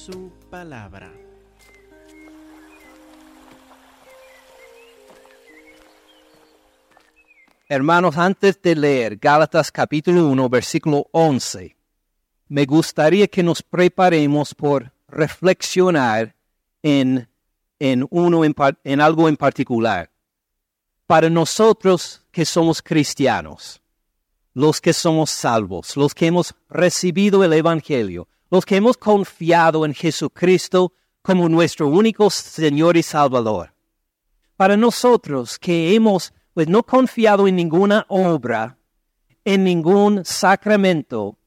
su palabra. Hermanos, antes de leer Gálatas capítulo 1, versículo 11, me gustaría que nos preparemos por reflexionar en, en, uno en, en algo en particular. Para nosotros que somos cristianos, los que somos salvos, los que hemos recibido el Evangelio, los que hemos confiado en Jesucristo como nuestro único Señor y Salvador. Para nosotros que hemos pues no confiado en ninguna obra, en ningún sacramento,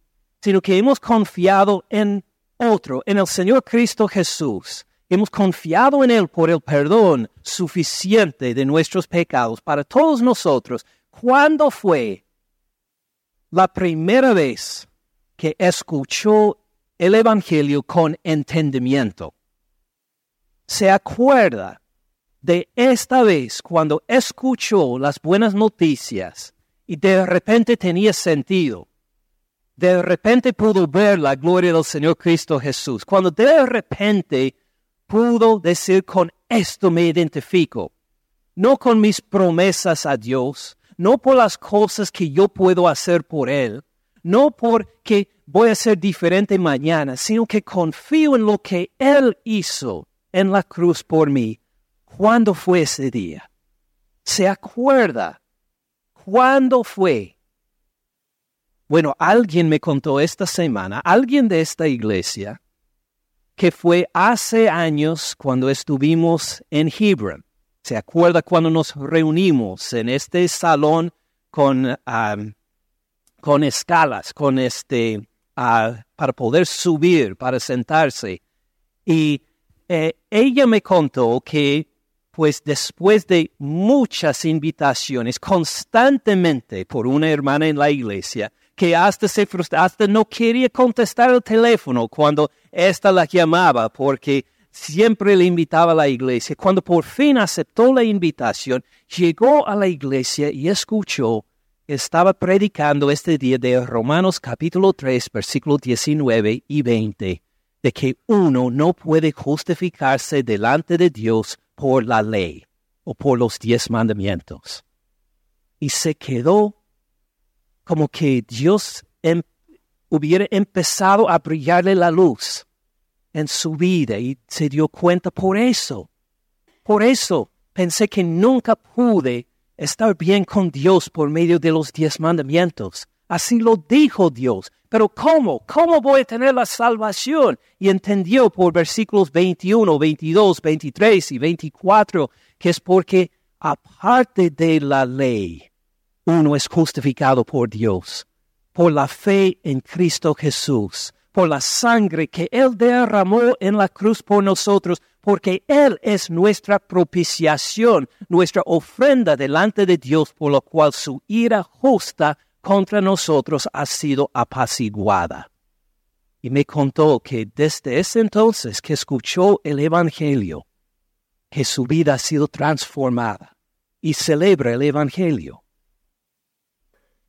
sino que hemos confiado en otro, en el Señor Cristo Jesús. Hemos confiado en Él por el perdón suficiente de nuestros pecados para todos nosotros. ¿Cuándo fue la primera vez que escuchó el Evangelio con entendimiento? ¿Se acuerda de esta vez cuando escuchó las buenas noticias y de repente tenía sentido? De repente pudo ver la gloria del Señor Cristo Jesús. Cuando de repente pudo decir con esto me identifico. No con mis promesas a Dios, no por las cosas que yo puedo hacer por Él, no porque voy a ser diferente mañana, sino que confío en lo que Él hizo en la cruz por mí. ¿Cuándo fue ese día? ¿Se acuerda? ¿Cuándo fue? Bueno, alguien me contó esta semana, alguien de esta iglesia, que fue hace años cuando estuvimos en Hebron. ¿Se acuerda cuando nos reunimos en este salón con, am, con escalas, con este, ah, para poder subir, para sentarse? Y eh, ella me contó que, pues después de muchas invitaciones constantemente por una hermana en la iglesia, que hasta se frustra, hasta no quería contestar el teléfono cuando ésta la llamaba porque siempre le invitaba a la iglesia. Cuando por fin aceptó la invitación, llegó a la iglesia y escuchó, estaba predicando este día de Romanos capítulo 3, versículos 19 y 20, de que uno no puede justificarse delante de Dios por la ley o por los diez mandamientos. Y se quedó como que Dios em- hubiera empezado a brillarle la luz en su vida y se dio cuenta por eso. Por eso pensé que nunca pude estar bien con Dios por medio de los diez mandamientos. Así lo dijo Dios. Pero ¿cómo? ¿Cómo voy a tener la salvación? Y entendió por versículos 21, 22, 23 y 24 que es porque aparte de la ley, uno es justificado por Dios, por la fe en Cristo Jesús, por la sangre que Él derramó en la cruz por nosotros, porque Él es nuestra propiciación, nuestra ofrenda delante de Dios, por lo cual su ira justa contra nosotros ha sido apaciguada. Y me contó que desde ese entonces que escuchó el Evangelio, que su vida ha sido transformada y celebra el Evangelio.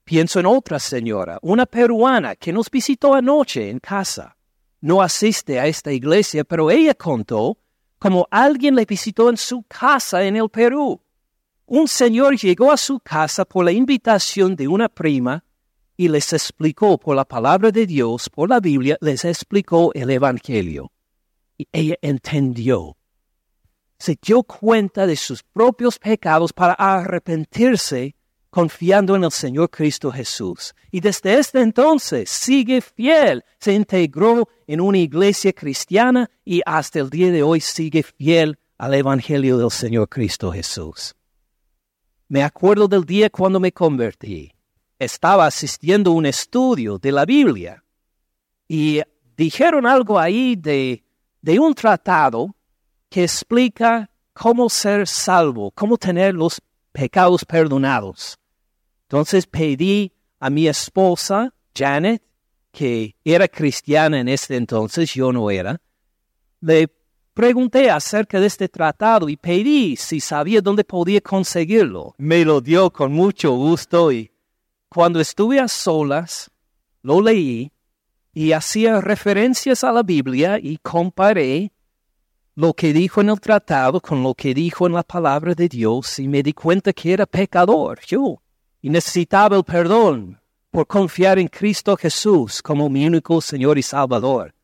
Pienso en otra señora, una peruana que nos visitó anoche en casa. No asiste a esta iglesia, pero ella contó como alguien le visitó en su casa en el Perú. Un señor llegó a su casa por la invitación de una prima y les explicó por la palabra de Dios, por la Biblia, les explicó el Evangelio. Y ella entendió. Se dio cuenta de sus propios pecados para arrepentirse confiando en el Señor Cristo Jesús. Y desde este entonces sigue fiel, se integró en una iglesia cristiana y hasta el día de hoy sigue fiel al Evangelio del Señor Cristo Jesús. Me acuerdo del día cuando me convertí. Estaba asistiendo a un estudio de la Biblia y dijeron algo ahí de, de un tratado que explica cómo ser salvo, cómo tener los pecados perdonados. Entonces pedí a mi esposa, Janet, que era cristiana en ese entonces, yo no era, le pregunté acerca de este tratado y pedí si sabía dónde podía conseguirlo. Me lo dio con mucho gusto y cuando estuve a solas, lo leí y hacía referencias a la Biblia y comparé lo que dijo en el tratado con lo que dijo en la palabra de Dios y me di cuenta que era pecador yo y necesitaba el perdón por confiar en Cristo Jesús como mi único Señor y Salvador.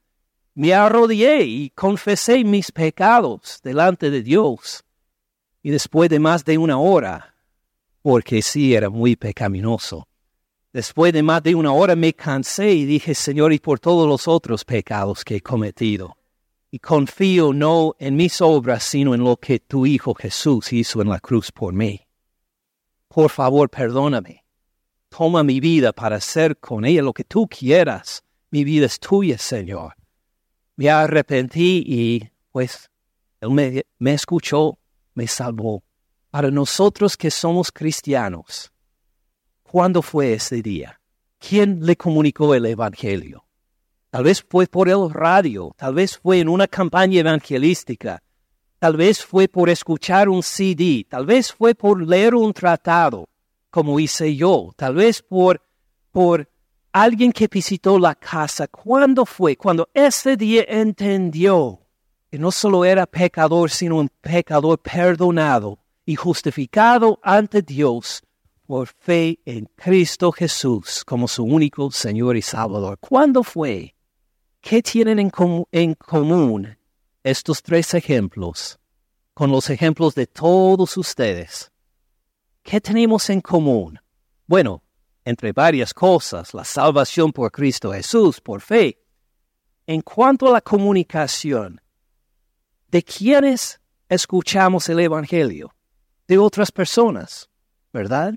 Me arrodillé y confesé mis pecados delante de Dios. Y después de más de una hora, porque sí era muy pecaminoso, después de más de una hora me cansé y dije, Señor, y por todos los otros pecados que he cometido y confío no en mis obras, sino en lo que tu Hijo Jesús hizo en la cruz por mí. Por favor, perdóname. Toma mi vida para hacer con ella lo que tú quieras. Mi vida es tuya, Señor. Me arrepentí y, pues, Él me, me escuchó, me salvó. Para nosotros que somos cristianos, ¿cuándo fue ese día? ¿Quién le comunicó el Evangelio? Tal vez fue por el radio, tal vez fue en una campaña evangelística, tal vez fue por escuchar un CD, tal vez fue por leer un tratado, como hice yo, tal vez por, por alguien que visitó la casa. ¿Cuándo fue? Cuando ese día entendió que no solo era pecador, sino un pecador perdonado y justificado ante Dios por fe en Cristo Jesús como su único Señor y Salvador. ¿Cuándo fue? ¿Qué tienen en, común estos tres ejemplos con los ejemplos de todos ustedes? ¿Qué tenemos en común? Bueno, entre varias cosas, la salvación por Cristo Jesús, por fe. En cuanto a la comunicación, ¿de quiénes escuchamos el Evangelio? De otras personas, ¿verdad?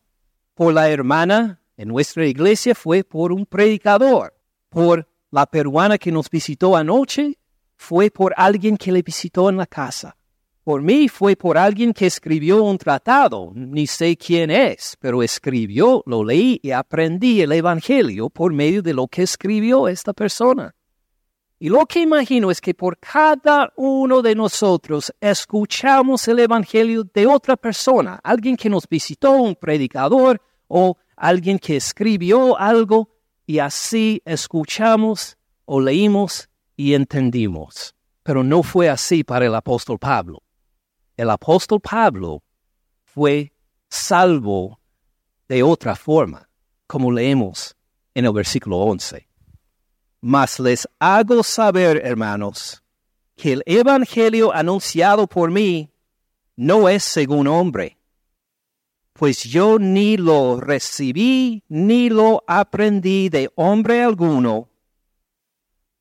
Por la hermana en nuestra iglesia fue por un predicador, por la peruana que nos visitó anoche fue por alguien que le visitó en la casa. Por mí fue por alguien que escribió un tratado, ni sé quién es, pero escribió, lo leí y aprendí el Evangelio por medio de lo que escribió esta persona. Y lo que imagino es que por cada uno de nosotros escuchamos el Evangelio de otra persona, alguien que nos visitó, un predicador o alguien que escribió algo y así escuchamos o leímos y entendimos. Pero no fue así para el apóstol Pablo. El apóstol Pablo fue salvo de otra forma, como leemos en el versículo 11. Mas les hago saber, hermanos, que el Evangelio anunciado por mí no es según hombre pues yo ni lo recibí ni lo aprendí de hombre alguno,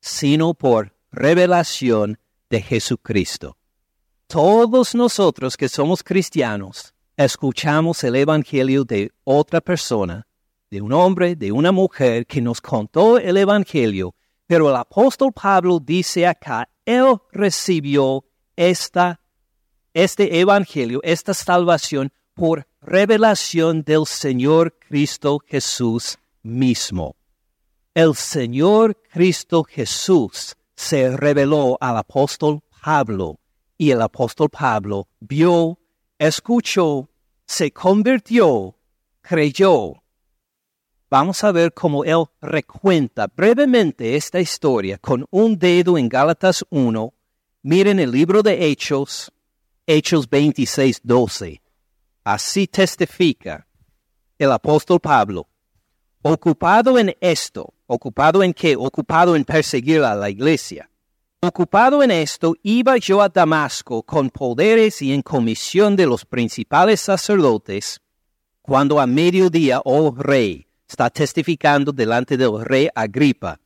sino por revelación de Jesucristo. Todos nosotros que somos cristianos escuchamos el Evangelio de otra persona, de un hombre, de una mujer que nos contó el Evangelio, pero el apóstol Pablo dice acá, él recibió esta, este Evangelio, esta salvación por revelación del Señor Cristo Jesús mismo. El Señor Cristo Jesús se reveló al apóstol Pablo y el apóstol Pablo vio, escuchó, se convirtió, creyó. Vamos a ver cómo él recuenta brevemente esta historia con un dedo en Gálatas 1. Miren el libro de Hechos, Hechos 26, 12. Así testifica el apóstol Pablo. Ocupado en esto, ocupado en qué? Ocupado en perseguir a la iglesia. Ocupado en esto, iba yo a Damasco con poderes y en comisión de los principales sacerdotes, cuando a mediodía, oh rey, está testificando delante del rey Agripa,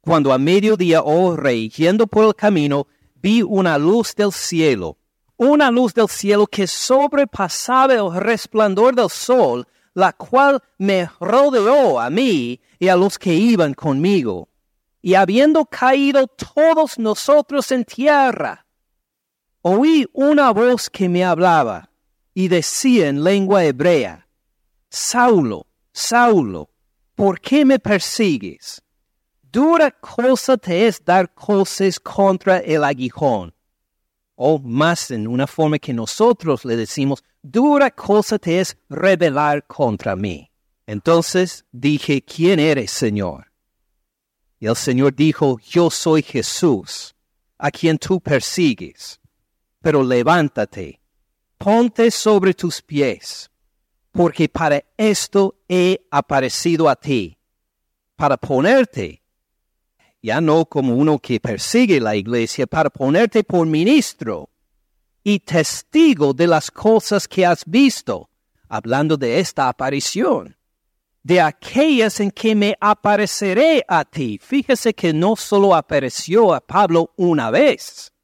cuando a mediodía, oh rey, yendo por el camino, vi una luz del cielo una luz del cielo que sobrepasaba el resplandor del sol, la cual me rodeó a mí y a los que iban conmigo. Y habiendo caído todos nosotros en tierra, oí una voz que me hablaba y decía en lengua hebrea, Saulo, Saulo, ¿por qué me persigues? Dura cosa te es dar cosas contra el aguijón o más en una forma que nosotros le decimos, dura cosa te es rebelar contra mí. Entonces dije, ¿quién eres, Señor? Y el Señor dijo, yo soy Jesús, a quien tú persigues. Pero levántate, ponte sobre tus pies, porque para esto he aparecido a ti, para ponerte, ya no como uno que persigue la iglesia, para ponerte por ministro y testigo de las cosas que has visto, hablando de esta aparición de aquellas en que me apareceré a ti. Fíjese que no solo apareció a Pablo una vez,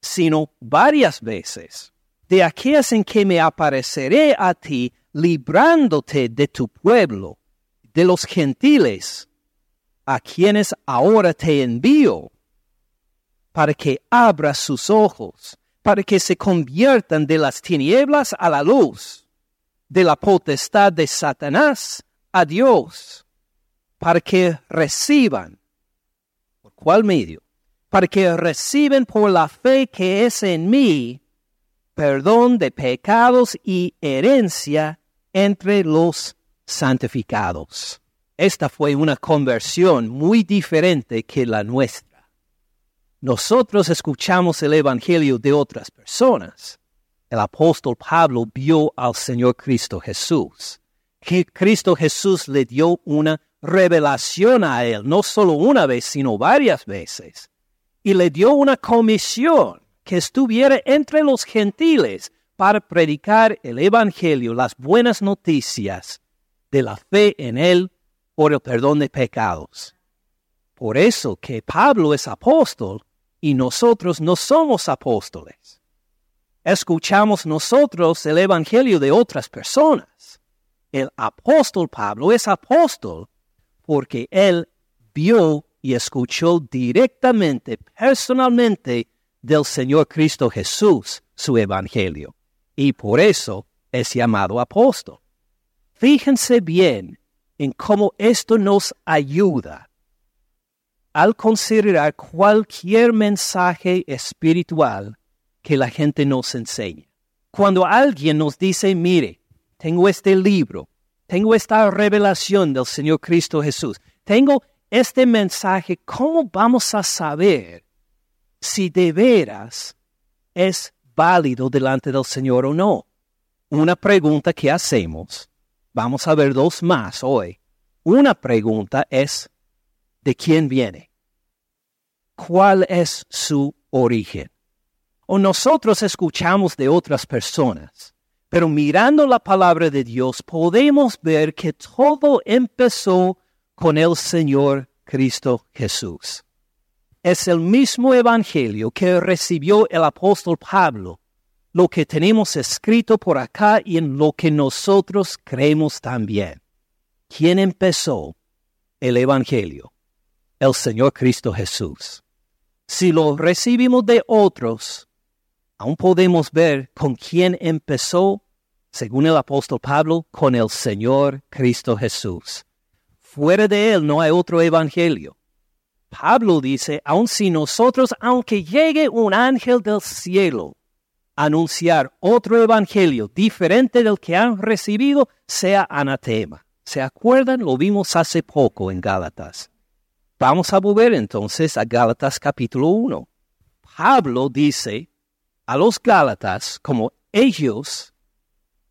sino varias veces. De aquellas en que me apareceré a ti, librándote de tu pueblo, de los gentiles, a quienes ahora te envío, para que abras sus ojos, para que se conviertan de las tinieblas a la luz, de la potestad de Satanás a Dios para que reciban, ¿por cuál medio? Para que reciben por la fe que es en mí perdón de pecados y herencia entre los santificados. Esta fue una conversión muy diferente que la nuestra. Nosotros escuchamos el Evangelio de otras personas. El apóstol Pablo vio al Señor Cristo Jesús que Cristo Jesús le dio una revelación a él, no solo una vez, sino varias veces. Y le dio una comisión que estuviera entre los gentiles para predicar el Evangelio, las buenas noticias de la fe en él por el perdón de pecados. Por eso que Pablo es apóstol y nosotros no somos apóstoles. Escuchamos nosotros el Evangelio de otras personas el apóstol Pablo es apóstol porque él vio y escuchó directamente, personalmente, del Señor Cristo Jesús su evangelio. Y por eso es llamado apóstol. Fíjense bien en cómo esto nos ayuda al considerar cualquier mensaje espiritual que la gente nos enseñe. Cuando alguien nos dice, mire, tengo este libro, tengo esta revelación del Señor Cristo Jesús, tengo este mensaje, ¿cómo vamos a saber si de veras es válido delante del Señor o no? Una pregunta que hacemos, vamos a ver dos más hoy. Una pregunta es, ¿de quién viene? ¿Cuál es su origen? O nosotros escuchamos de otras personas pero mirando la palabra de Dios podemos ver que todo empezó con el Señor Cristo Jesús. Es el mismo evangelio que recibió el apóstol Pablo, lo que tenemos escrito por acá y en lo que nosotros creemos también. ¿Quién empezó el evangelio? El Señor Cristo Jesús. Si lo recibimos de otros, aún podemos ver con quién empezó, según el apóstol Pablo, con el Señor Cristo Jesús. Fuera de él no hay otro evangelio. Pablo dice, aun si nosotros, aunque llegue un ángel del cielo, anunciar otro evangelio diferente del que han recibido, sea anatema. ¿Se acuerdan? Lo vimos hace poco en Gálatas. Vamos a volver entonces a Gálatas capítulo 1. Pablo dice, a los Gálatas como ellos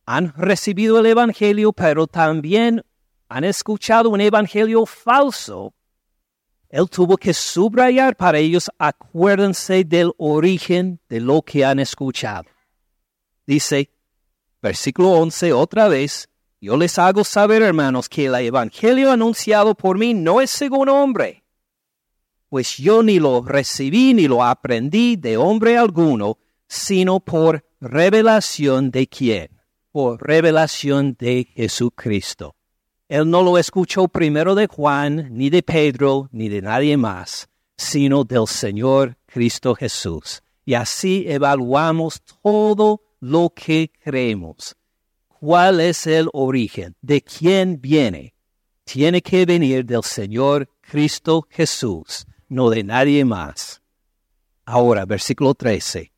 han recibido el Evangelio, pero también han escuchado un Evangelio falso. Él tuvo que subrayar para ellos, acuérdense del origen de lo que han escuchado. Dice, versículo 11, otra vez, yo les hago saber, hermanos, que el Evangelio anunciado por mí no es según hombre, pues yo ni lo recibí ni lo aprendí de hombre alguno, sino por revelación de quién? Por revelación de Jesucristo. Él no lo escuchó primero de Juan, ni de Pedro, ni de nadie más, sino del Señor Cristo Jesús. Y así evaluamos todo lo que creemos. ¿Cuál es el origen? ¿De quién viene? Tiene que venir del Señor Cristo Jesús, no de nadie más. Ahora, versículo 13.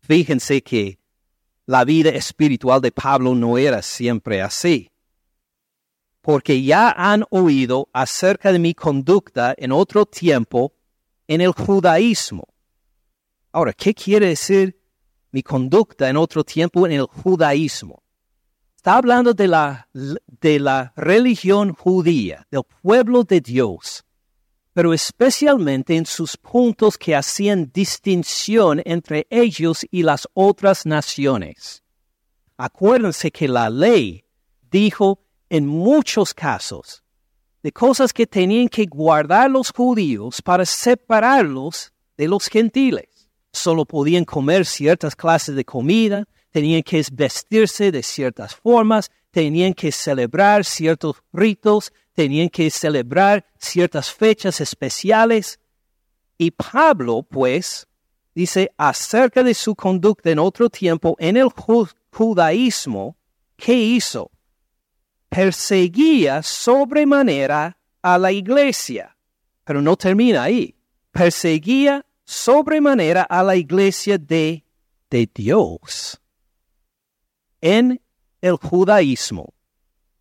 Fíjense que la vida espiritual de Pablo no era siempre así. Porque ya han oído acerca de mi conducta en otro tiempo en el judaísmo. Ahora, ¿qué quiere decir mi conducta en otro tiempo en el judaísmo? Está hablando de la, de la religión judía, del pueblo de Dios, pero especialmente en sus puntos que hacían distinción entre ellos y las otras naciones. Acuérdense que la ley dijo en muchos casos de cosas que tenían que guardar los judíos para separarlos de los gentiles. Solo podían comer ciertas clases de comida, tenían que vestirse de ciertas formas, tenían que celebrar ciertos ritos, tenían que celebrar ciertas fechas especiales. Y Pablo, pues, dice acerca de su conducta en otro tiempo en el judaísmo, ¿qué hizo? Perseguía sobremanera a la iglesia. Pero no termina ahí. Perseguía sobremanera a la iglesia de, de Dios en el judaísmo,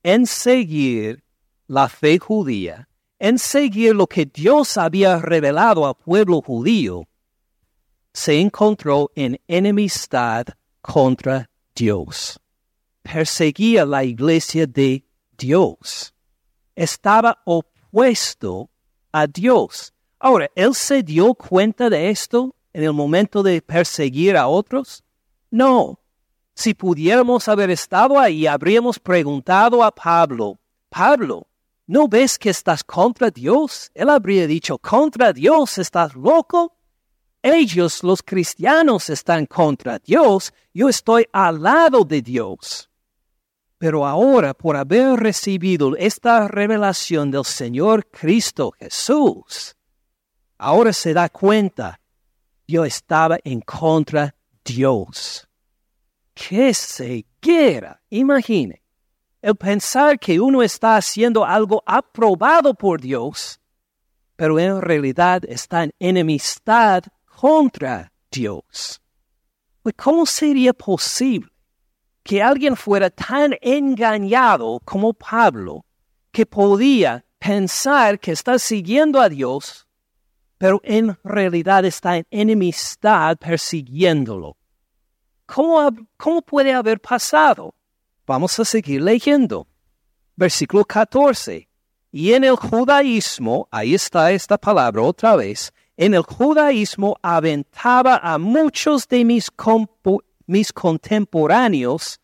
en seguir la fe judía, en seguir lo que Dios había revelado al pueblo judío, se encontró en enemistad contra Dios. Perseguía la iglesia de Dios. Estaba opuesto a Dios. Ahora, ¿él se dio cuenta de esto en el momento de perseguir a otros? No, si pudiéramos haber estado ahí, habríamos preguntado a Pablo, Pablo, ¿no ves que estás contra Dios? Él habría dicho, contra Dios, ¿estás loco? Ellos, los cristianos, están contra Dios, yo estoy al lado de Dios. Pero ahora, por haber recibido esta revelación del Señor Cristo Jesús, ahora se da cuenta, yo estaba en contra de Dios. ¡Qué ceguera! Imagine, el pensar que uno está haciendo algo aprobado por Dios, pero en realidad está en enemistad contra Dios. Pues, ¿Cómo sería posible que alguien fuera tan engañado como Pablo que podía pensar que está siguiendo a Dios, pero en realidad está en enemistad persiguiéndolo? ¿Cómo, puede haber pasado? Vamos a seguir leyendo. Versículo 14. Y en el judaísmo, ahí está esta palabra otra vez, en el judaísmo aventaba a muchos de mis, mis contemporáneos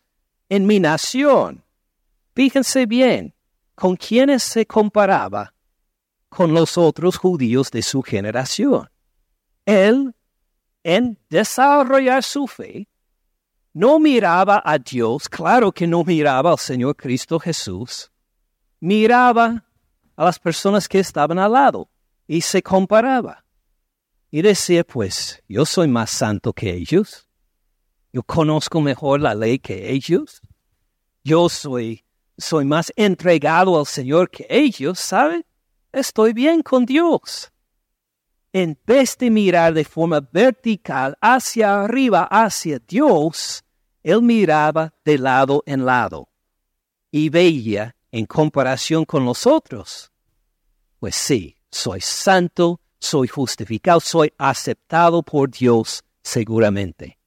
en mi nación. Fíjense bien, ¿con quiénes se comparaba? Con los otros judíos de su generación. Él, en desarrollar su fe, no miraba a Dios, claro que no miraba al Señor Cristo Jesús, miraba a las personas que estaban al lado y se comparaba. Y decía, pues, yo soy más santo que ellos, yo conozco mejor la ley que ellos, yo soy, soy más entregado al Señor que ellos, ¿sabe? Estoy bien con Dios en vez de mirar de forma vertical hacia arriba, hacia Dios, él miraba de lado en lado y veía en comparación con los otros. Pues sí, soy santo, soy justificado, soy aceptado por Dios seguramente.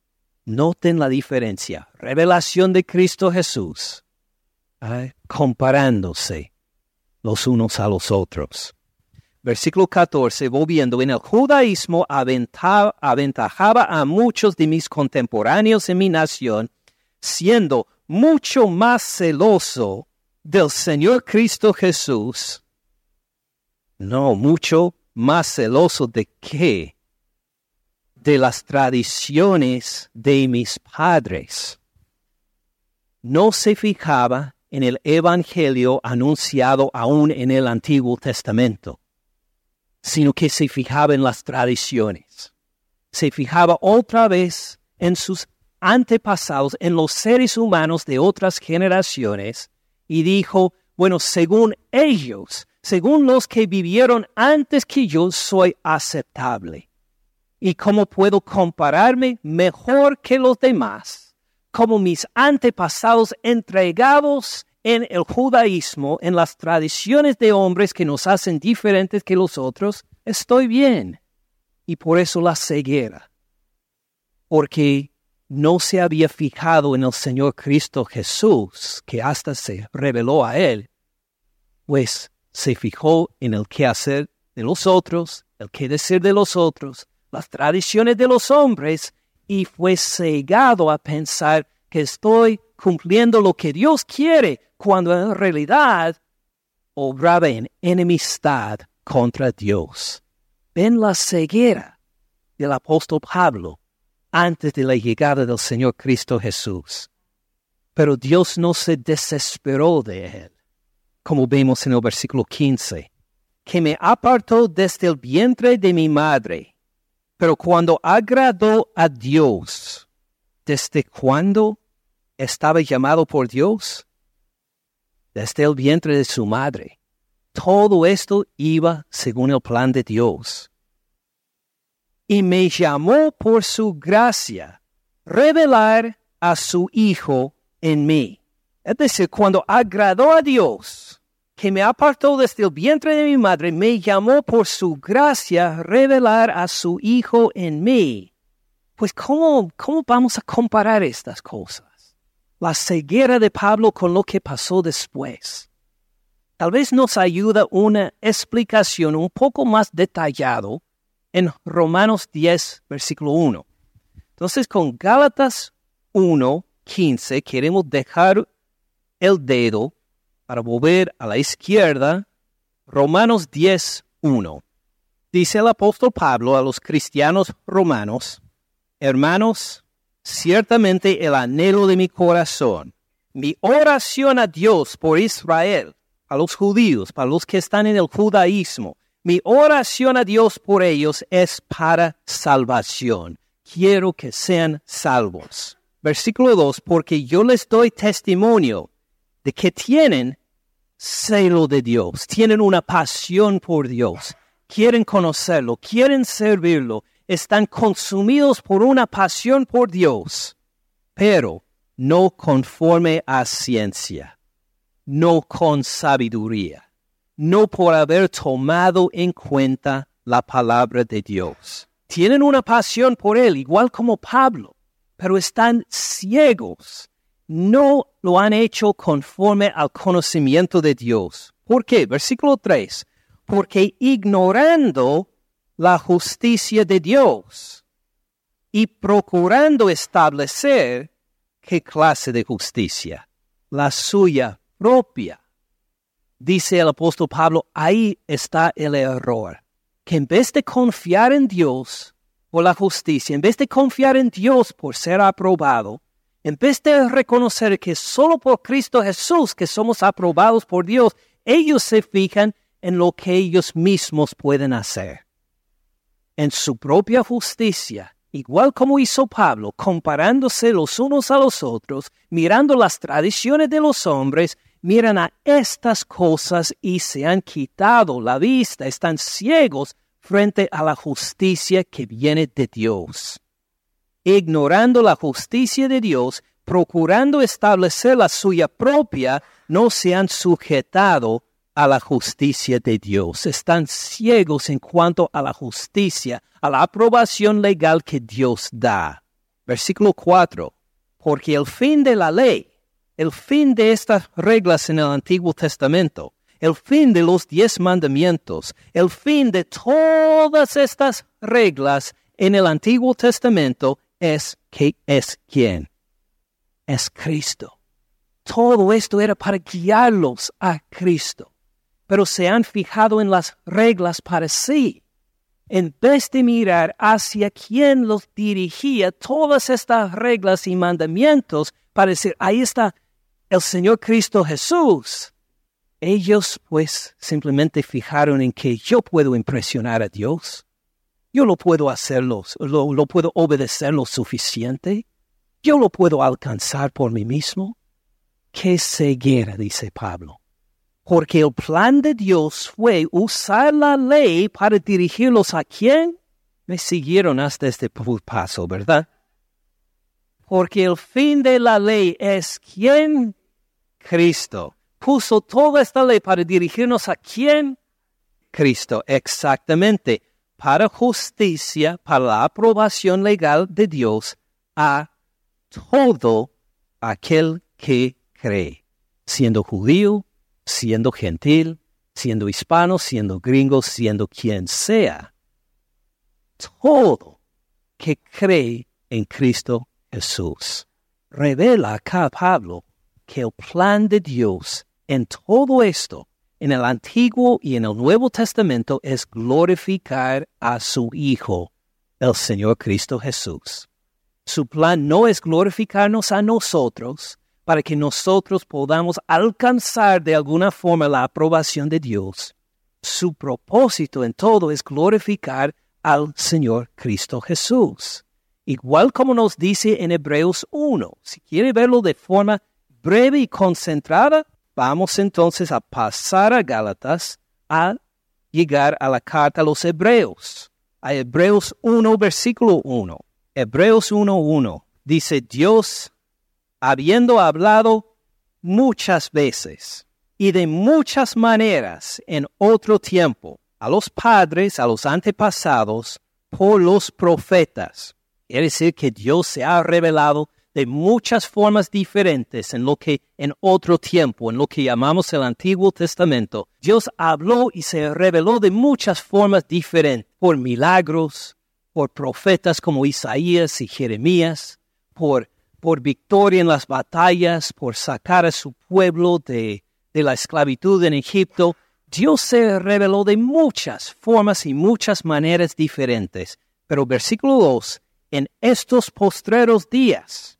Noten la diferencia. Revelación de Cristo Jesús. comparándose los unos a los otros versículo 14, volviendo, en el judaísmo aventajaba a muchos de mis contemporáneos en mi nación, siendo mucho más celoso del Señor Cristo Jesús. No, mucho más celoso de qué? De las tradiciones de mis padres. No se fijaba en el Evangelio anunciado aún en el Antiguo Testamento sino que se fijaba en las tradiciones. Se fijaba otra vez en sus antepasados, en los seres humanos de otras generaciones, y dijo, bueno, según ellos, según los que vivieron antes que yo, soy aceptable. ¿Y cómo puedo compararme mejor que los demás? Como mis antepasados entregados en el judaísmo, en las tradiciones de hombres que nos hacen diferentes que los otros, estoy bien. Y por eso la ceguera. Porque no se había fijado en el Señor Cristo Jesús, que hasta se reveló a él, pues se fijó en el qué hacer de los otros, el qué decir de los otros, las tradiciones de los hombres, y fue cegado a pensar que estoy cumpliendo lo que Dios quiere, cuando en realidad obraba en enemistad contra Dios. Ven la ceguera del apóstol Pablo antes de la llegada del Señor Cristo Jesús. Pero Dios no se desesperó de él, como vemos en el versículo 15, que me apartó desde el vientre de mi madre. Pero cuando agradó a Dios, ¿desde cuándo estaba llamado por Dios? Desde el vientre de su madre. Todo esto iba según el plan de Dios y me llamó por su gracia revelar a su Hijo en mí. Es decir, cuando agradó a Dios, que me apartó desde el vientre de mi madre, me llamó por su gracia revelar a su Hijo en mí. Pues ¿cómo, cómo vamos a comparar estas cosas? La ceguera de Pablo con lo que pasó después. Tal vez nos ayuda una explicación un poco más detallado en Romanos 10, versículo 1. Entonces, con Gálatas 1, 15, queremos dejar el dedo para volver a la izquierda. Romanos 10, 1. Dice el apóstol Pablo a los cristianos romanos, hermanos, ciertamente el anhelo de mi corazón, mi oración a Dios por Israel, a los judíos, para los que están en el judaísmo, mi oración a Dios por ellos es para salvación. Quiero que sean salvos. Versículo 2, porque yo les doy testimonio de que tienen celo de Dios, tienen una pasión por Dios, quieren conocerlo, quieren servirlo, están consumidos por una pasión por Dios, pero no conforme a ciencia, no con sabiduría no por haber tomado en cuenta la palabra de Dios. Tienen una pasión por Él, igual como Pablo, pero están ciegos. No lo han hecho conforme al conocimiento de Dios. ¿Por qué? Versículo 3. Porque ignorando la justicia de Dios y procurando establecer qué clase de justicia, la suya propia dice el apóstol Pablo, ahí está el error. Que en vez de confiar en Dios por la justicia, en vez de confiar en Dios por ser aprobado, en vez de reconocer que solo por Cristo Jesús que somos aprobados por Dios, ellos se fijan en lo que ellos mismos pueden hacer. En su propia justicia, igual como hizo Pablo, comparándose los unos a los otros, mirando las tradiciones de los hombres miran a estas cosas y se han quitado la vista, están ciegos frente a la justicia que viene de Dios. Ignorando la justicia de Dios, procurando establecer la suya propia, no se han sujetado a la justicia de Dios. Están ciegos en cuanto a la justicia, a la aprobación legal que Dios da. Versículo 4. Porque el fin de la ley el fin de estas reglas en el Antiguo Testamento, el fin de los diez mandamientos, el fin de todas estas reglas en el Antiguo Testamento es que es quién? Es Cristo. Todo esto era para guiarlos a Cristo, pero se han fijado en las reglas para sí. En vez de mirar hacia quién los dirigía todas estas reglas y mandamientos, para decir, ahí está el Señor Cristo Jesús. Ellos pues simplemente fijaron en que yo puedo impresionar a Dios. Yo lo puedo hacerlo, lo, lo puedo obedecer lo suficiente. Yo lo puedo alcanzar por mí mismo. Qué ceguera, dice Pablo. Porque el plan de Dios fue usar la ley para dirigirlos a quién? Me siguieron hasta este paso, ¿verdad? Porque el fin de la ley es quién Cristo. Puso toda esta ley para dirigirnos a quién? Cristo, exactamente, para justicia, para la aprobación legal de Dios a todo aquel que cree, siendo judío, siendo gentil, siendo hispano, siendo gringo, siendo quien sea. Todo que cree en Cristo Jesús. Revela acá Pablo que el plan de Dios en todo esto, en el Antiguo y en el Nuevo Testamento, es glorificar a su Hijo, el Señor Cristo Jesús. Su plan no es glorificarnos a nosotros para que nosotros podamos alcanzar de alguna forma la aprobación de Dios. Su propósito en todo es glorificar al Señor Cristo Jesús. Igual como nos dice en Hebreos 1. Si quiere verlo de forma breve y concentrada, vamos entonces a pasar a Gálatas a llegar a la carta a los Hebreos. A Hebreos 1, versículo 1. Hebreos 1.1 dice, Dios, habiendo hablado muchas veces y de muchas maneras en otro tiempo a los padres, a los antepasados, por los profetas. Quiere decir que Dios se ha revelado de muchas formas diferentes en lo que en otro tiempo, en lo que llamamos el Antiguo Testamento, Dios habló y se reveló de muchas formas diferentes, por milagros, por profetas como Isaías y Jeremías, por, por victoria en las batallas, por sacar a su pueblo de, de la esclavitud en Egipto. Dios se reveló de muchas formas y muchas maneras diferentes. Pero versículo 2, en estos postreros días,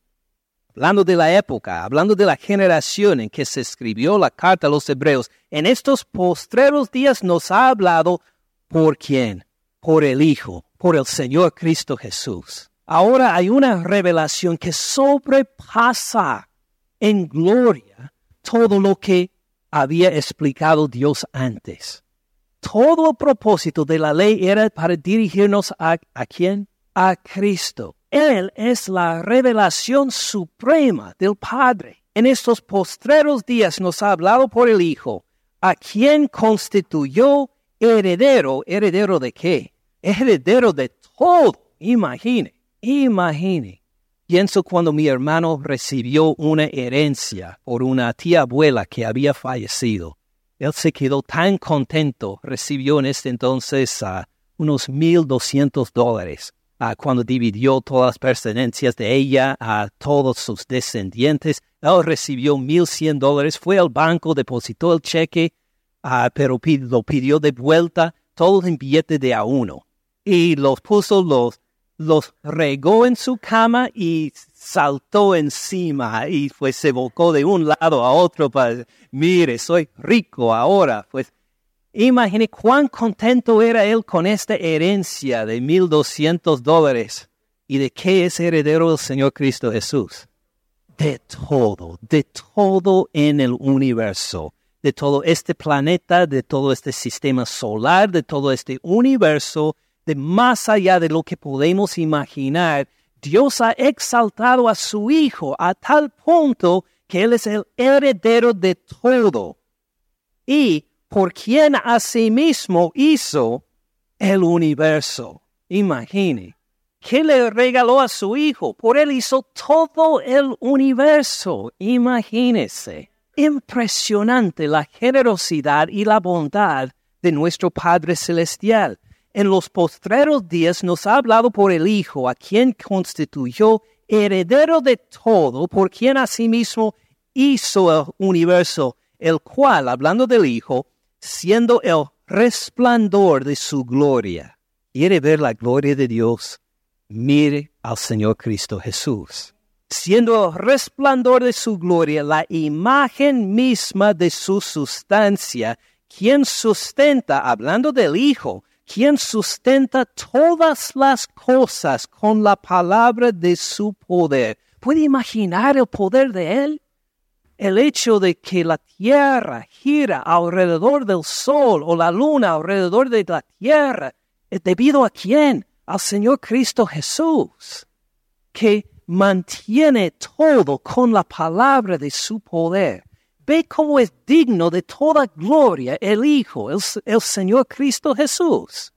hablando de la época, hablando de la generación en que se escribió la carta a los hebreos, en estos postreros días nos ha hablado por quién, por el Hijo, por el Señor Cristo Jesús. Ahora hay una revelación que sobrepasa en gloria todo lo que había explicado Dios antes. Todo el propósito de la ley era para dirigirnos a, ¿a quién? A Cristo. Él es la revelación suprema del Padre. En estos postreros días nos ha hablado por el Hijo, a quien constituyó heredero. ¿Heredero de qué? heredero de todo. Imagine, imagine. Pienso cuando mi hermano recibió una herencia por una tía abuela que había fallecido. Él se quedó tan contento, recibió en este entonces uh, unos mil doscientos dólares. Cuando dividió todas las pertenencias de ella a todos sus descendientes, él recibió mil cien dólares, fue al banco, depositó el cheque, pero lo pidió de vuelta, todo en billete de a uno y los puso, los, los regó en su cama y saltó encima y pues se volcó de un lado a otro para, mire, soy rico ahora. Pues imagine cuán contento era él con esta herencia de mil doscientos dólares. ¿Y de qué es heredero el Señor Cristo Jesús? De todo, de todo en el universo, de todo este planeta, de todo este sistema solar, de todo este universo de más allá de lo que podemos imaginar, Dios ha exaltado a su Hijo a tal punto que Él es el heredero de todo y por quien asimismo hizo el universo. Imagine, ¿qué le regaló a su Hijo? Por Él hizo todo el universo. Imagínese. Impresionante la generosidad y la bondad de nuestro Padre Celestial en los postreros días nos ha hablado por el Hijo, a quien constituyó heredero de todo, por quien asimismo hizo el universo, el cual, hablando del Hijo, siendo el resplandor de su gloria. ¿Quiere ver la gloria de Dios? Mire al Señor Cristo Jesús. Siendo el resplandor de su gloria, la imagen misma de su sustancia, quien sustenta, hablando del Hijo, quien sustenta todas las cosas con la palabra de su poder. ¿Puede imaginar el poder de Él? El hecho de que la tierra gira alrededor del sol o la luna alrededor de la tierra es debido a quién? Al Señor Cristo Jesús, que mantiene todo con la palabra de su poder. Ve cómo es digno de toda gloria el Hijo, el, Señor Cristo Jesús.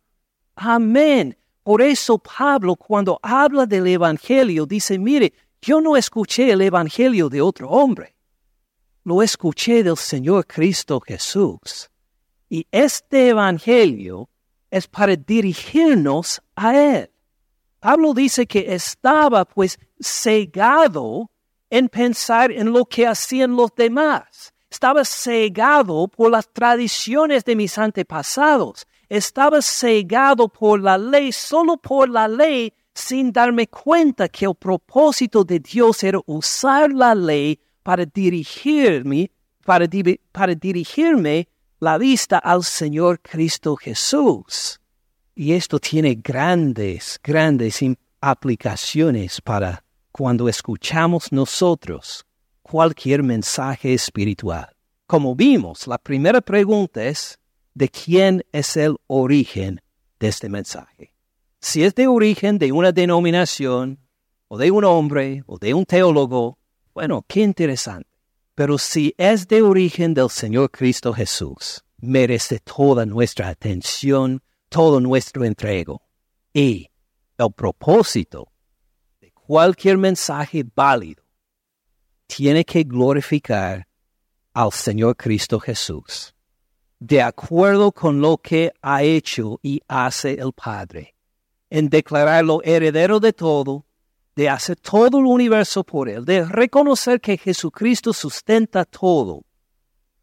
Amén. Por eso Pablo cuando habla del Evangelio dice, mire, yo no escuché el Evangelio de otro hombre, lo escuché del Señor Cristo Jesús. Y este Evangelio es para dirigirnos a Él. Pablo dice que estaba pues cegado en pensar en lo que hacían los demás. Estaba cegado por las tradiciones de mis antepasados. Estaba cegado por la ley, solo por la ley, sin darme cuenta que el propósito de Dios era usar la ley para dirigirme, para, para dirigirme la vista al Señor Cristo Jesús. Y esto tiene grandes, grandes aplicaciones para cuando escuchamos nosotros cualquier mensaje espiritual. Como vimos, la primera pregunta es, ¿de quién es el origen de este mensaje? Si es de origen de una denominación, o de un hombre, o de un teólogo, bueno, qué interesante. Pero si es de origen del Señor Cristo Jesús, merece toda nuestra atención, todo nuestro entrego. Y el propósito de cualquier mensaje válido tiene que glorificar al Señor Cristo Jesús, de acuerdo con lo que ha hecho y hace el Padre, en declararlo heredero de todo, de hacer todo el universo por Él, de reconocer que Jesucristo sustenta todo.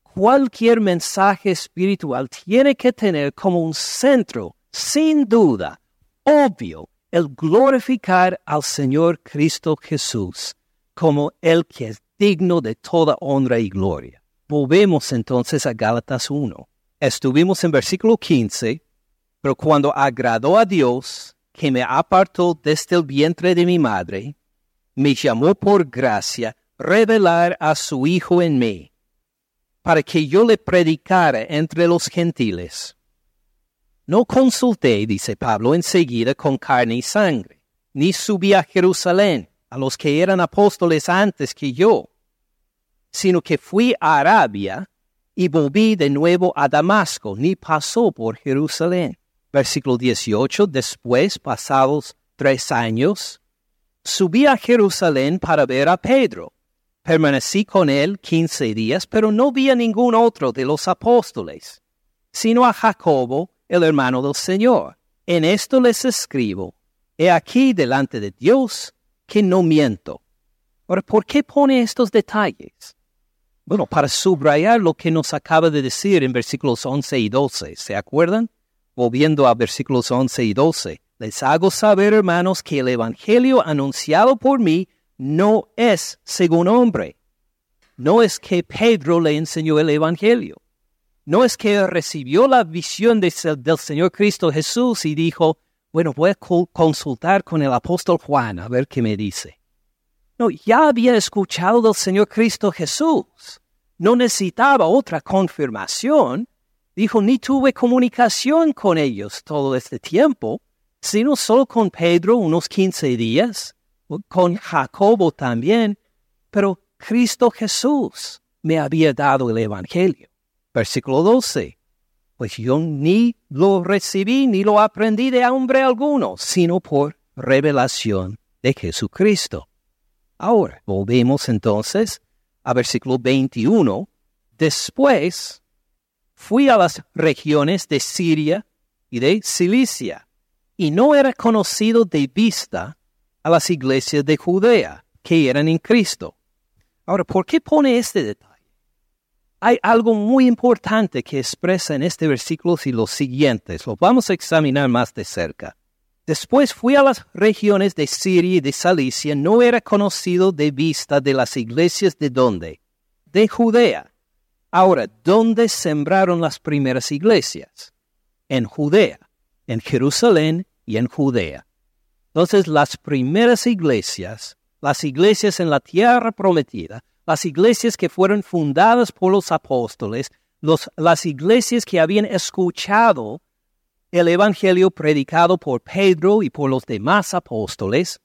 Cualquier mensaje espiritual tiene que tener como un centro, sin duda, obvio, el glorificar al Señor Cristo Jesús como el que es digno de toda honra y gloria. Volvemos entonces a Gálatas 1. Estuvimos en versículo 15, pero cuando agradó a Dios, que me apartó desde el vientre de mi madre, me llamó por gracia revelar a su Hijo en mí, para que yo le predicara entre los gentiles. No consulté, dice Pablo, enseguida con carne y sangre, ni subí a Jerusalén a los que eran apóstoles antes que yo, sino que fui a Arabia y volví de nuevo a Damasco, ni pasó por Jerusalén. Versículo 18, después, pasados tres años, subí a Jerusalén para ver a Pedro. Permanecí con él quince días, pero no vi a ningún otro de los apóstoles, sino a Jacobo, el hermano del Señor. En esto les escribo, he aquí delante de Dios que no miento. Ahora, ¿por qué pone estos detalles? Bueno, para subrayar lo que nos acaba de decir en versículos 11 y 12, ¿se acuerdan? Volviendo a versículos 11 y 12, les hago saber, hermanos, que el Evangelio anunciado por mí no es según hombre. No es que Pedro le enseñó el Evangelio. No es que recibió la visión del Señor Cristo Jesús y dijo, bueno, voy a consultar con el apóstol Juan a ver qué me dice. No, ya había escuchado del Señor Cristo Jesús. No necesitaba otra confirmación Dijo, ni tuve comunicación con ellos todo este tiempo, sino solo con Pedro unos quince días, con Jacobo también, pero Cristo Jesús me había dado el Evangelio. Versículo 12. Pues yo ni lo recibí ni lo aprendí de hombre alguno, sino por revelación de Jesucristo. Ahora, volvemos entonces a versículo 21. Después fui a las regiones de Siria y de Cilicia, y no era conocido de vista a las iglesias de Judea que eran en Cristo. Ahora, ¿por qué pone este detalle? Hay algo muy importante que expresa en este versículo y los siguientes. Lo vamos a examinar más de cerca. Después fui a las regiones de Siria y de Cilicia, no era conocido de vista de las iglesias de dónde? De Judea. Ahora, ¿dónde sembraron las primeras iglesias? En Judea, en Jerusalén y en Judea. Entonces, las primeras iglesias, las iglesias en la tierra prometida, las iglesias que fueron fundadas por los apóstoles, las iglesias que habían escuchado el Evangelio predicado por Pedro y por los demás apóstoles,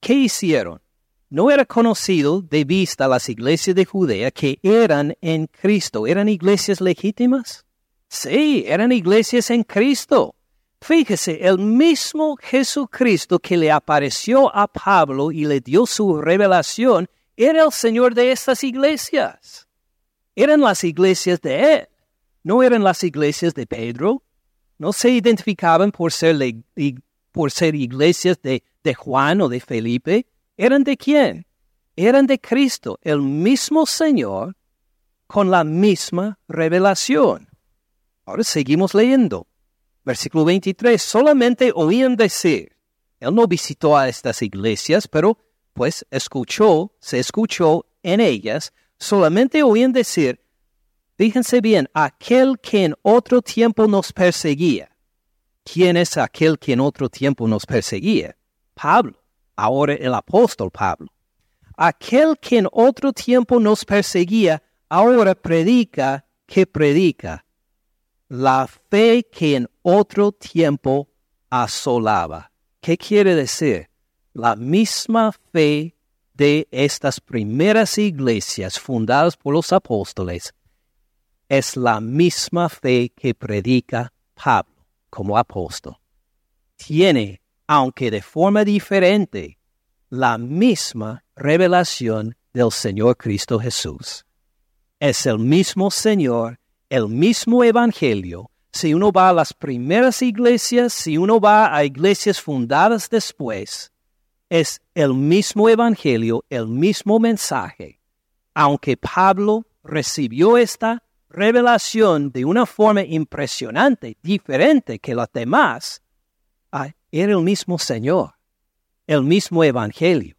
¿qué hicieron? No era conocido de vista las iglesias de Judea que eran en Cristo. ¿Eran iglesias legítimas? Sí, eran iglesias en Cristo. Fíjese, el mismo Jesucristo que le apareció a Pablo y le dio su revelación era el Señor de estas iglesias. Eran las iglesias de Él, no eran las iglesias de Pedro. No se identificaban por ser, iglesias de Juan o de Felipe. ¿Eran de quién? Eran de Cristo, el mismo Señor, con la misma revelación. Ahora seguimos leyendo. Versículo 23. Solamente oían decir. Él no visitó a estas iglesias, pero pues escuchó, se escuchó en ellas. Solamente oían decir, fíjense bien, aquel que en otro tiempo nos perseguía. ¿Quién es aquel que en otro tiempo nos perseguía? Pablo ahora el apóstol Pablo. Aquel que en otro tiempo nos perseguía, ahora predica que predica la fe que en otro tiempo asolaba. ¿Qué quiere decir? La misma fe de estas primeras iglesias fundadas por los apóstoles es la misma fe que predica Pablo como apóstol. Tiene aunque de forma diferente, la misma revelación del Señor Cristo Jesús. Es el mismo Señor, el mismo Evangelio. Si uno va a las primeras iglesias, si uno va a iglesias fundadas después, es el mismo Evangelio, el mismo mensaje. Aunque Pablo recibió esta revelación de una forma impresionante, diferente que las demás, era el mismo Señor, el mismo Evangelio,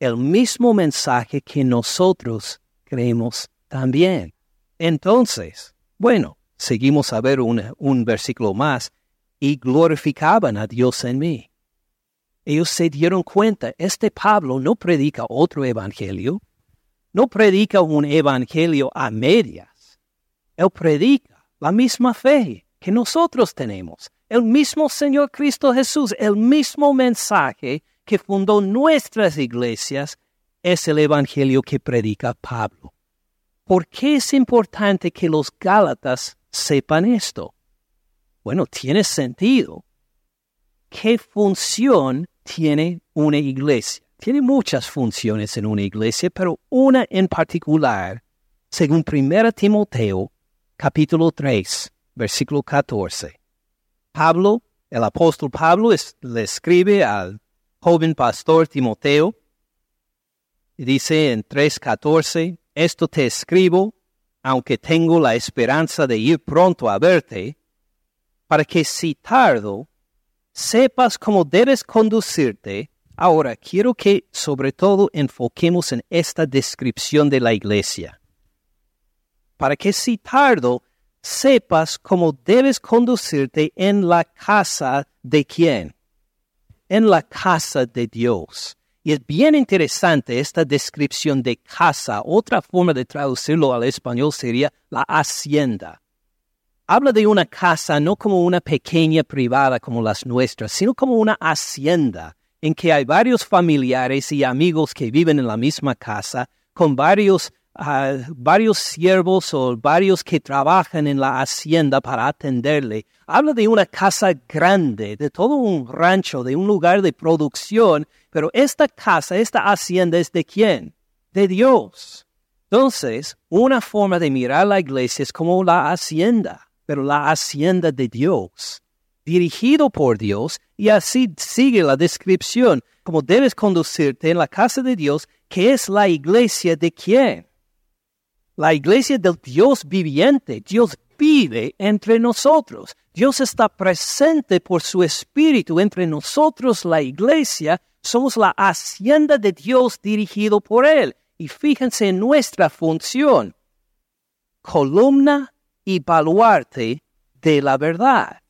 el mismo mensaje que nosotros creemos también. Entonces, bueno, seguimos a ver un versículo más, y glorificaban a Dios en mí. Ellos se dieron cuenta, este Pablo no predica otro evangelio, no predica un evangelio a medias, él predica la misma fe que nosotros tenemos, el mismo Señor Cristo Jesús, el mismo mensaje que fundó nuestras iglesias, es el Evangelio que predica Pablo. ¿Por qué es importante que los Gálatas sepan esto? Bueno, tiene sentido. ¿Qué función tiene una iglesia? Tiene muchas funciones en una iglesia, pero una en particular, según 1 Timoteo, capítulo 3, versículo 14. Pablo, el apóstol Pablo, le escribe al joven pastor Timoteo y dice en 3.14, esto te escribo, aunque tengo la esperanza de ir pronto a verte, para que si tardo, sepas cómo debes conducirte. Ahora, quiero que sobre todo enfoquemos en esta descripción de la iglesia. Para que si tardo, sepas cómo debes conducirte en la casa de quién? En la casa de Dios. Y es bien interesante esta descripción de casa. Otra forma de traducirlo al español sería la hacienda. Habla de una casa no como una pequeña privada como las nuestras, sino como una hacienda en que hay varios familiares y amigos que viven en la misma casa, con varios varios siervos o varios que trabajan en la hacienda para atenderle. Habla de una casa grande, de todo un rancho, de un lugar de producción, pero esta casa, esta hacienda es de quién? De Dios. Entonces, una forma de mirar la iglesia es como la hacienda, pero la hacienda de Dios, dirigido por Dios, y así sigue la descripción, como debes conducirte en la casa de Dios, que es la iglesia de quién? La iglesia del Dios viviente. Dios vive entre nosotros. Dios está presente por su Espíritu entre nosotros, la iglesia. Somos la hacienda de Dios dirigido por Él. Y fíjense en nuestra función. Columna y baluarte de la verdad.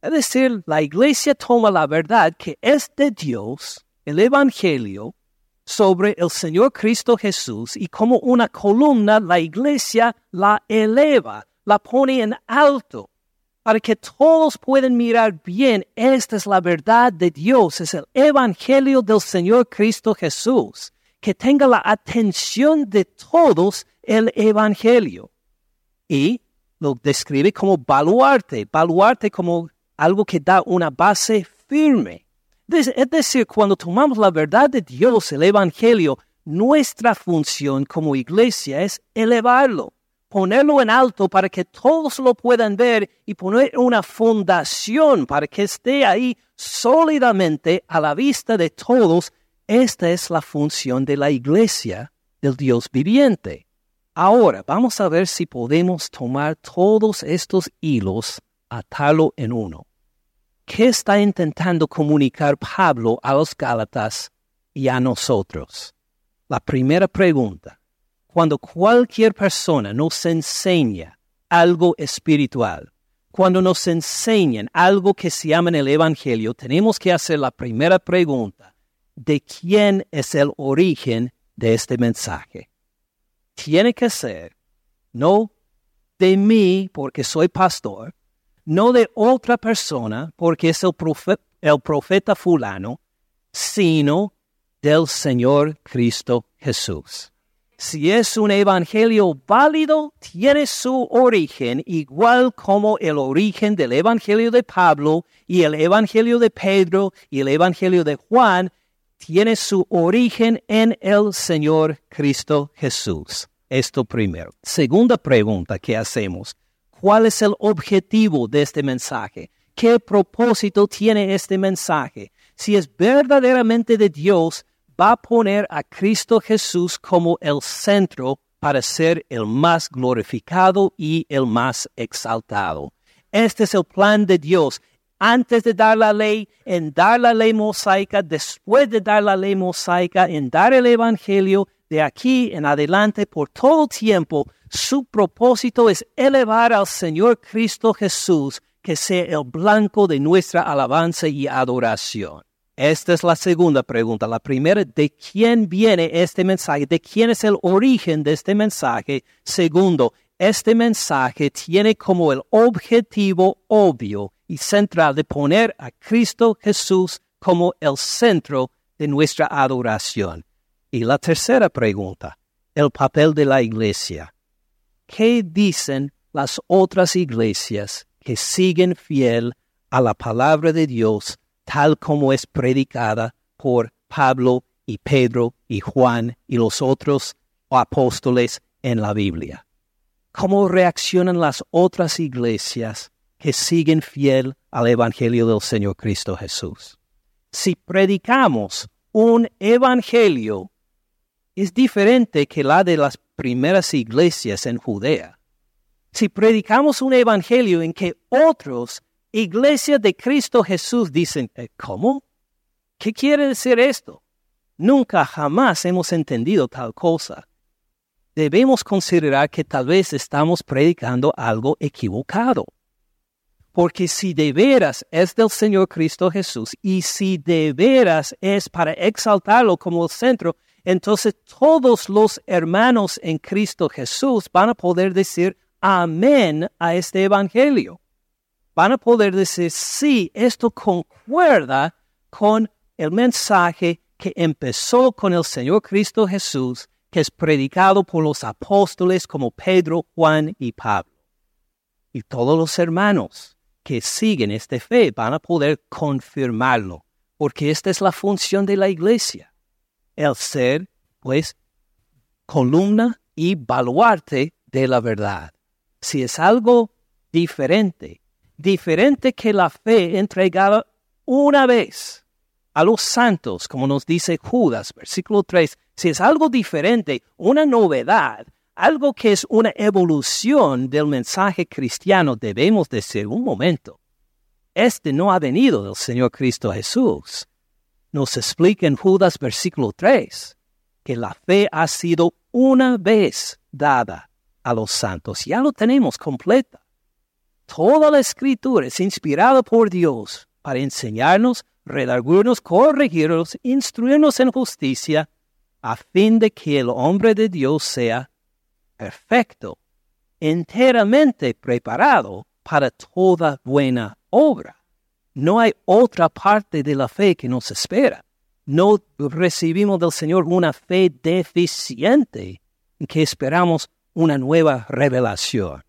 Es decir, la iglesia toma la verdad que es de Dios, el Evangelio, sobre el Señor Cristo Jesús y como una columna la iglesia la eleva, la pone en alto, para que todos puedan mirar bien, esta es la verdad de Dios, es el Evangelio del Señor Cristo Jesús. que tenga la atención de todos el Evangelio. Y lo describe como baluarte, baluarte como algo que da una base firme. Es decir, cuando tomamos la verdad de Dios, el Evangelio, nuestra función como iglesia es elevarlo, ponerlo en alto para que todos lo puedan ver y poner una fundación para que esté ahí sólidamente a la vista de todos. Esta es la función de la iglesia del Dios viviente. Ahora vamos a ver si podemos tomar todos estos hilos, atarlo en uno. ¿Qué está intentando comunicar Pablo a los Gálatas y a nosotros? La primera pregunta, cuando cualquier persona nos enseña algo espiritual, cuando nos enseñan algo que se llama en el Evangelio, tenemos que hacer la primera pregunta, ¿de quién es el origen de este mensaje? Tiene que ser, no de mí porque soy pastor, no de otra persona, porque es el profeta, fulano, sino del Señor Cristo Jesús. Si es un evangelio válido, tiene su origen igual como el origen del evangelio de Pablo y el evangelio de Pedro y el evangelio de Juan, tiene su origen en el Señor Cristo Jesús. Esto primero. Segunda pregunta que hacemos. ¿Cuál es el objetivo de este mensaje? ¿Qué propósito tiene este mensaje? Si es verdaderamente de Dios, va a poner a Cristo Jesús como el centro para ser el más glorificado y el más exaltado. Este es el plan de Dios. Antes de dar la ley, en dar la ley mosaica, después de dar la ley mosaica, en dar el Evangelio, de aquí en adelante, por todo tiempo, su propósito es elevar al Señor Cristo Jesús, que sea el blanco de nuestra alabanza y adoración. Esta es la segunda pregunta. La primera, ¿de quién viene este mensaje? ¿De quién es el origen de este mensaje? Segundo, este mensaje tiene como el objetivo obvio y central de poner a Cristo Jesús como el centro de nuestra adoración. Y la tercera pregunta, el papel de la iglesia. ¿Qué dicen las otras iglesias que siguen fiel a la palabra de Dios tal como es predicada por Pablo y Pedro y Juan y los otros apóstoles en la Biblia? ¿Cómo reaccionan las otras iglesias que siguen fiel al Evangelio del Señor Cristo Jesús? Si predicamos un Evangelio es diferente que la de las primeras iglesias en Judea. Si predicamos un evangelio en que otros iglesias de Cristo Jesús dicen, eh, ¿cómo? ¿Qué quiere decir esto? Nunca jamás hemos entendido tal cosa. Debemos considerar que tal vez estamos predicando algo equivocado. Porque si de veras es del Señor Cristo Jesús y si de veras es para exaltarlo como el centro, entonces todos los hermanos en Cristo Jesús van a poder decir amén a este Evangelio. Van a poder decir, sí, esto concuerda con el mensaje que empezó con el Señor Cristo Jesús, que es predicado por los apóstoles como Pedro, Juan y Pablo. Y todos los hermanos que siguen esta fe van a poder confirmarlo, porque esta es la función de la iglesia el ser, pues, columna y baluarte de la verdad. Si es algo diferente, diferente que la fe entregada una vez a los santos, como nos dice Judas, versículo 3, si es algo diferente, una novedad, algo que es una evolución del mensaje cristiano, debemos decir, un momento, este no ha venido del Señor Cristo Jesús nos explica en Judas versículo 3 que la fe ha sido una vez dada a los santos. Ya lo tenemos completa. Toda la escritura es inspirada por Dios para enseñarnos, redargurnos, corregirnos, instruirnos en justicia, a fin de que el hombre de Dios sea perfecto, enteramente preparado para toda buena obra. No hay otra parte de la fe que nos espera. no recibimos del Señor una fe deficiente, que esperamos una nueva revelación.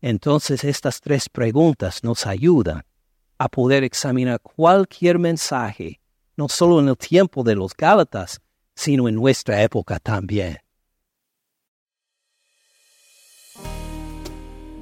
Entonces estas tres preguntas nos ayudan a poder examinar cualquier mensaje, no solo en el tiempo de los Gálatas, sino en nuestra época también.